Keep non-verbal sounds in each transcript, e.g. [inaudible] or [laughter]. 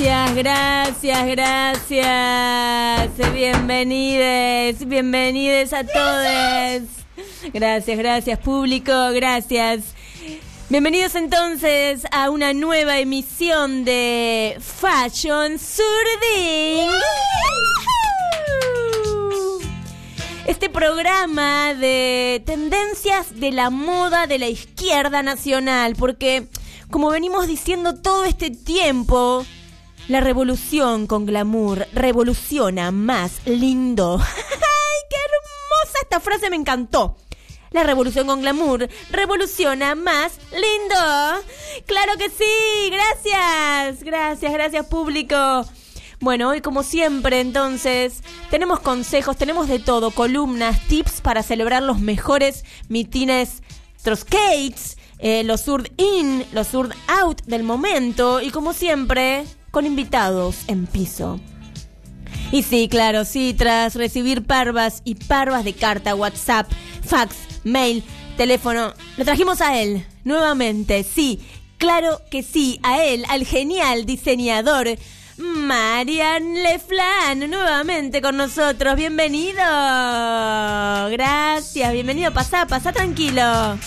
Gracias, gracias, gracias. Bienvenides, bienvenides a todos. Gracias, gracias, público, gracias. Bienvenidos entonces a una nueva emisión de Fashion Surding. Este programa de tendencias de la moda de la izquierda nacional, porque como venimos diciendo todo este tiempo, la revolución con glamour revoluciona más lindo. [laughs] ¡Ay, qué hermosa esta frase! Me encantó. La revolución con glamour revoluciona más lindo. Claro que sí. Gracias. Gracias, gracias público. Bueno, hoy como siempre entonces tenemos consejos, tenemos de todo, columnas, tips para celebrar los mejores mitines Troskates, eh, los Surd In, los Surd Out del momento y como siempre con invitados en piso. Y sí, claro, sí, tras recibir parvas y parvas de carta, WhatsApp, fax, mail, teléfono, lo trajimos a él, nuevamente, sí, claro que sí, a él, al genial diseñador Marian Leflan, nuevamente con nosotros, bienvenido, gracias, bienvenido, pasá, pasá tranquilo.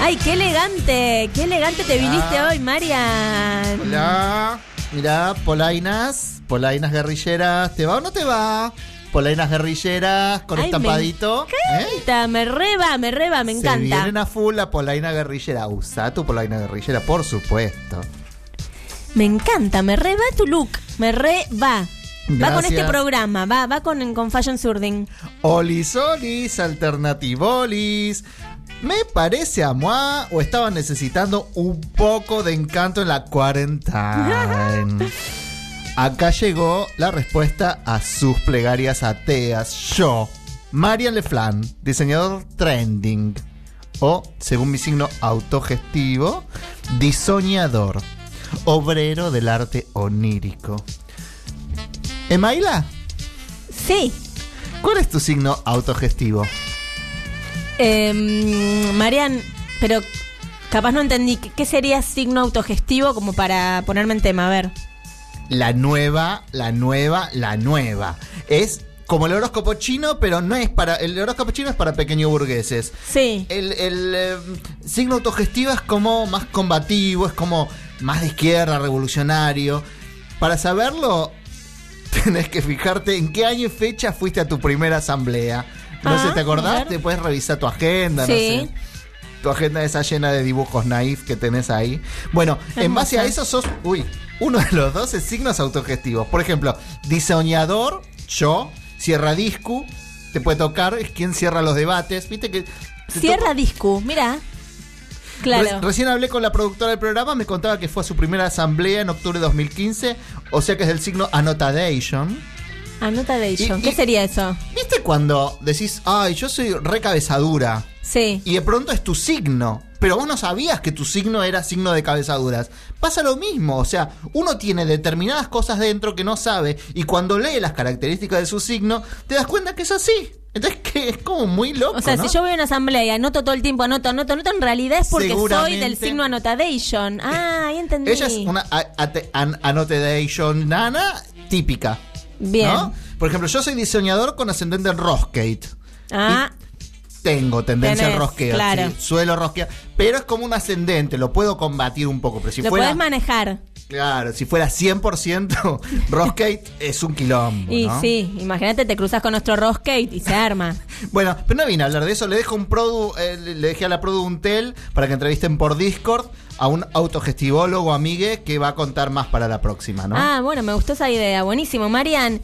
Ay, qué elegante, qué elegante te viniste hoy, Marian. Hola, mirá, polainas, polainas guerrilleras, ¿te va o no te va? Polainas guerrilleras con Ay, estampadito. Me encanta, me reba, me reba, me Se encanta. vienen a full la polaina guerrillera. Usa tu polaina guerrillera, por supuesto. Me encanta, me re va tu look, me re va. Va con Gracias. este programa, va, va con, con Fashion Surding. Olis, olis, alternativolis. Me parece a moi o estaban necesitando un poco de encanto en la cuarentena. Acá llegó la respuesta a sus plegarias ateas. Yo, Marian Leflan, diseñador trending. O, según mi signo autogestivo, diseñador. Obrero del arte onírico. Emaila, Sí. ¿cuál es tu signo autogestivo? Eh, Marian, pero capaz no entendí. ¿Qué- ¿Qué sería signo autogestivo como para ponerme en tema? A ver. La nueva, la nueva, la nueva. Es como el horóscopo chino, pero no es para. El horóscopo chino es para pequeños burgueses. Sí. El, el, eh, signo autogestivo es como más combativo, es como más de izquierda, revolucionario. Para saberlo, [laughs] tenés que fijarte en qué año y fecha fuiste a tu primera asamblea. No Ah, sé, ¿te a acordás? ver. Te puedes revisar tu agenda, no Sí. sé. Tu agenda esa llena de dibujos naif que tenés ahí. Bueno, en base a eso sos, uy, uno de los 12 signos autogestivos. Por ejemplo, diseñador, yo, cierra disco, te puede tocar, es quien cierra los debates. Viste que. Cierra toca- disco, mira. Re- Claro. recién hablé con la productora del programa, me contaba que fue a su primera asamblea en octubre de 2015, o sea que es del signo Annotation. Annotation. Y- ¿Qué y- sería eso? ¿Viste cuando decís, ay, yo soy recabezadura? Sí. Y de pronto es tu signo. Pero vos no sabías que tu signo era signo de cabezaduras. Pasa lo mismo, o sea, uno tiene determinadas cosas dentro que no sabe y cuando lee las características de su signo, te das cuenta que es así. Entonces [laughs] que es como muy loco. O sea, ¿no? si yo voy a una asamblea y anoto todo el tiempo, anoto, anoto, anoto, en realidad es porque soy del signo Annotation. Ah, ahí entendí. Ella es una a- ate- an- annotation nana típica. Bien. ¿no? Por ejemplo, yo soy diseñador con ascendente en Roscate. Ah, Tengo tendencia Tenés, al rosqueo, claro. sí, suelo rosquear, pero es como un ascendente, lo puedo combatir un poco, pero si lo fuera podés manejar. Claro, si fuera 100% [laughs] Roscate es un quilombo, Y ¿no? sí, imagínate, te cruzas con nuestro Roscate y se arma. [laughs] Bueno, pero no vine a hablar de eso, le dejo un produ, eh, le dejé a la produ un tel para que entrevisten por Discord a un autogestivólogo amigue que va a contar más para la próxima, ¿no? Ah, bueno, me gustó esa idea. Buenísimo, Marian.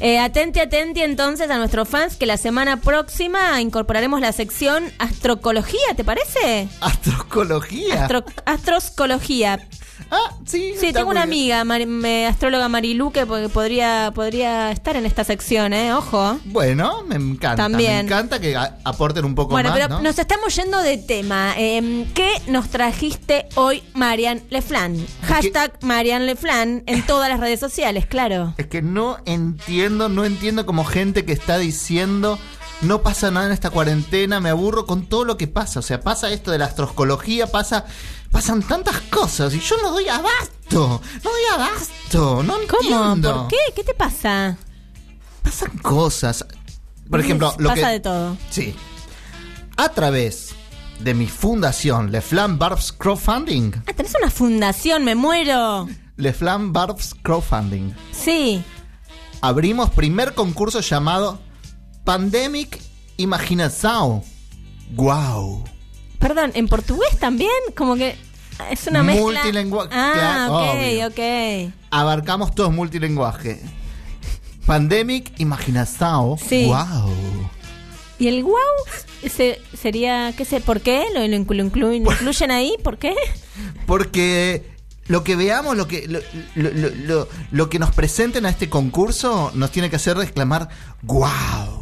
Eh, atente, atente entonces a nuestros fans que la semana próxima incorporaremos la sección astrocología, ¿te parece? Astrología. Astro- astroscología. Ah, sí. Sí, tengo una amiga, Mari- me- astróloga Marilu, que po- podría, podría estar en esta sección, ¿eh? Ojo. Bueno, me encanta. También. Me encanta que a- aporten un poco Bueno, más, pero ¿no? nos estamos yendo de tema. Eh, ¿Qué nos trajiste hoy, Marian Leflan? Hashtag Marian Leflan en [laughs] todas las redes sociales, claro. Es que no entiendo, no entiendo como gente que está diciendo no pasa nada en esta cuarentena, me aburro con todo lo que pasa. O sea, pasa esto de la astrología, pasa, pasan tantas cosas y yo no doy abasto. No doy abasto, no ¿Cómo? entiendo. ¿Por qué? ¿Qué te pasa? Pasan cosas. Por ejemplo, lo pasa que de todo. Sí. A través de mi fundación, Le Flam Barbs Crowdfunding. Ah, tenés una fundación, me muero. Le Flam Barbs Crowdfunding. Sí. Abrimos primer concurso llamado Pandemic Imaginação. Wow. Perdón, ¿en portugués también? Como que es una mezcla. Multilingua- Ah, ok, obvio. ok. Abarcamos todos multilinguaje. Pandemic Imaginação. Sí. Wow. ¿Y el wow se- sería, qué sé, por qué? ¿Lo, lo inclu- lo inclu- lo incluyen ahí? ¿Por qué? Porque lo que veamos, lo que, lo, lo- lo- lo- lo que nos presenten a este concurso nos tiene que hacer exclamar ¡Wow!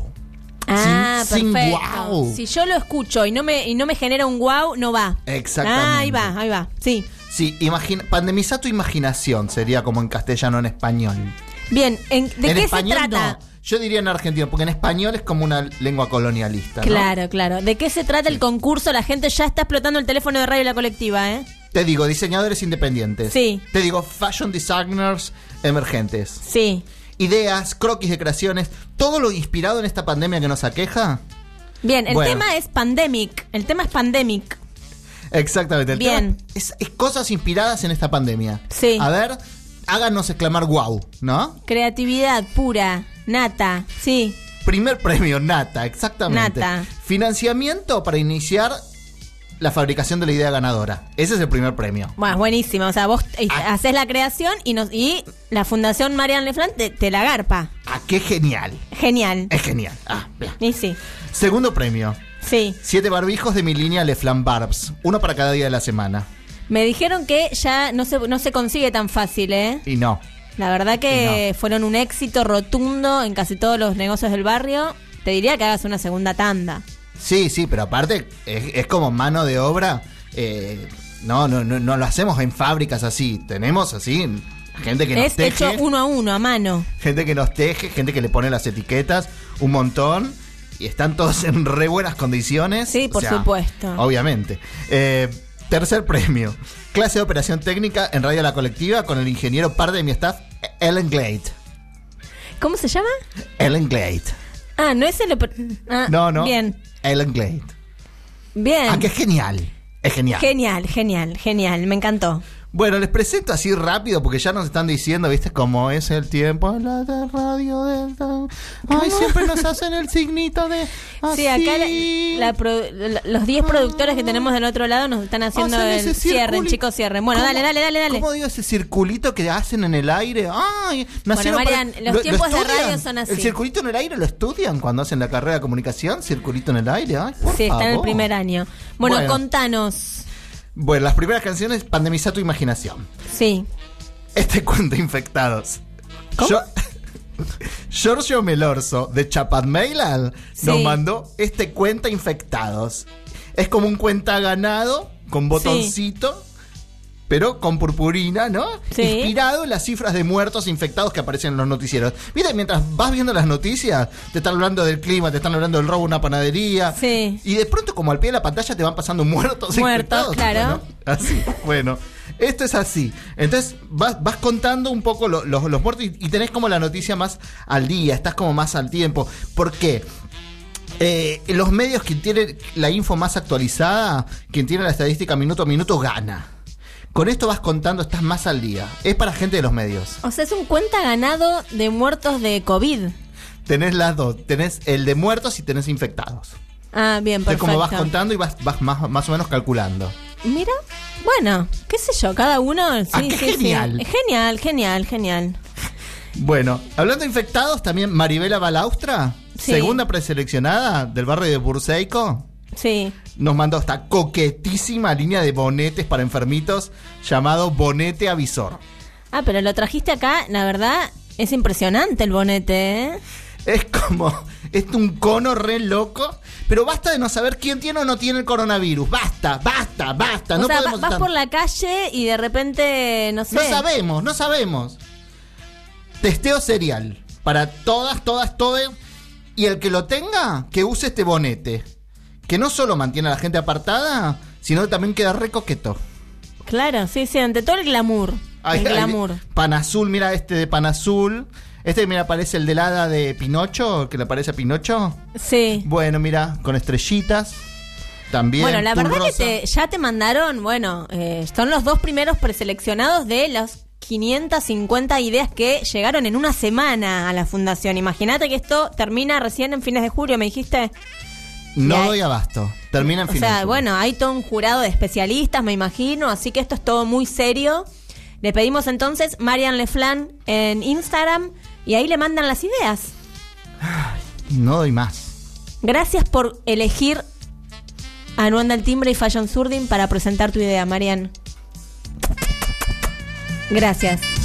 Ah, Sin- sin perfecto. guau. Si yo lo escucho y no me y no me genera un wow, no va. Exactamente. Ah, ahí va, ahí va. Sí. Sí, imagina, pandemiza tu imaginación sería como en castellano en español. Bien, ¿en- ¿de en qué se español trata? no. Yo diría en argentino, porque en español es como una lengua colonialista. ¿no? Claro, claro. ¿De qué se trata el concurso? La gente ya está explotando el teléfono de radio la colectiva, ¿eh? Te digo, diseñadores independientes. Sí. Te digo, fashion designers emergentes. Sí. Ideas, croquis de creaciones, todo lo inspirado en esta pandemia que nos aqueja. Bien, el Bueno. tema es pandemic. El tema es pandemic. Exactamente. El Bien. tema es, es cosas inspiradas en esta pandemia. Sí. A ver, háganos exclamar wow, ¿no? Creatividad pura, nata. Sí. Primer premio, Nata, exactamente. Nata. Financiamiento para iniciar la fabricación de la idea ganadora. Ese es el primer premio. Bueno, buenísimo. O sea, vos eh, Ah. haces la creación y nos y la Fundación Marian Leflant te, te la garpa. Ah, qué genial. Genial. Es genial. Ah, bien. Y sí. Segundo premio. Sí. Siete barbijos de mi línea Le Flam Barbs. Uno para cada día de la semana. Me dijeron que ya no se, no se consigue tan fácil, ¿eh? Y no. La verdad que fueron un éxito rotundo en casi todos los negocios del barrio. Te diría que hagas una segunda tanda. Sí, sí, pero aparte es, es como mano de obra. eh, no, no, no, no lo hacemos en fábricas así. Tenemos así gente que nos es teje. hecho uno a uno, a mano. gente que nos teje, gente que le pone las etiquetas, un montón. Y están todos en re buenas condiciones. Sí, por supuesto. Obviamente. Eh, tercer premio. Clase de operación técnica en Radio La Colectiva con el ingeniero par de mi staff, Ellen Glade. ¿Cómo se llama? Ellen Glade. Ah, no es el... Ah, No, no. Bien, Ellen Glade. bien. Ah, que es genial. Es genial. Genial, genial, genial. Me encantó. Bueno, les presento así rápido porque ya nos están diciendo, ¿viste? Cómo es el tiempo la de radio del... Ay, siempre nos [laughs] hacen el signito de... Sí, acá la- pro- la- los 10 productores que tenemos del otro lado nos están haciendo Hacen el cierren, chicos, cierren. Bueno, ¿Cómo- dale, dale, dale, dale. ¿Cómo digo ese circulito que hacen en el aire? Ay, nacieron Marian, para- los ¿lo- lo tiempos de radio son así. ¿El circulito en el aire lo estudian cuando hacen la carrera de comunicación? ¿Circulito en el aire? Ay, por Sí, está en el primer año. Bueno, Bueno. contanos. Bueno, las primeras canciones, Pandemiza tu imaginación. Sí. Este cuento infectados. ¿Cómo? Yo- [laughs] Giorgio Melorso de Chapadmailal nos Sí. mandó este cuenta infectados. Es como un cuenta ganado con botoncito, pero con purpurina, ¿no? Sí. Inspirado en las cifras de muertos infectados que aparecen en los noticieros. Viste, mientras vas viendo las noticias, te están hablando del clima, te están hablando del robo en una panadería. Sí. Y de pronto, como al pie de la pantalla, te van pasando muertos. Muertos, infectados, claro. ¿no? Así, bueno. Esto es así. Entonces vas, vas contando un poco lo- los- los muertos y, y tenés como la noticia más al día, estás como más al tiempo. ¿Por qué? Eh, los medios, quien tiene la info más actualizada, quien tiene la estadística minuto a minuto, gana. Con esto vas contando, estás más al día. Es para gente de los medios. O sea, es un cuenta ganado de muertos de COVID. Tenés las dos. Tenés el de muertos y tenés infectados. Ah, bien, Es perfecto. como vas contando y vas, vas más, más o menos calculando. Mira, bueno, qué sé yo, cada uno. Sí, Ah, qué sí, sí. genial. Genial, genial, genial. Bueno, hablando de infectados, también Maribela Balaustra, segunda preseleccionada del barrio de Burseico, Sí. nos mandó esta coquetísima línea de bonetes para enfermitos llamado Bonete Avisor. Ah, pero lo trajiste acá, la verdad, es impresionante el bonete, ¿eh? Es como, es un cono re loco, pero basta de no saber quién tiene o no tiene el coronavirus. Basta, basta, basta. O no sea, podemos vas estar- por la calle y de repente, no sé. No sabemos, no sabemos. Testeo serial para todas, todas, todas. Y el que lo tenga, que use este bonete. Que no solo mantiene a la gente apartada, sino que también queda re coqueto. Claro, sí, sí, ante todo el glamour. Ahí- el glamour. pan azul, mira este de pan azul. Este, mira, parece el del hada de Pinocho, que le parece a Pinocho. Sí. Bueno, mira, con estrellitas. También. Bueno, la verdad que te- ya te mandaron, bueno, eh, son los dos primeros preseleccionados de las 550 ideas que llegaron en una semana a la fundación. Imagínate que esto termina recién en fines de julio, me dijiste. No doy abasto. Termina en O sea, bueno, hay todo un jurado de especialistas, me imagino, así que esto es todo muy serio. Le pedimos entonces Marian Leflan en Instagram y ahí le mandan las ideas. No doy más. Gracias por elegir a Nuanda el Timbre y Fashion Surdin para presentar tu idea, Marian. Gracias.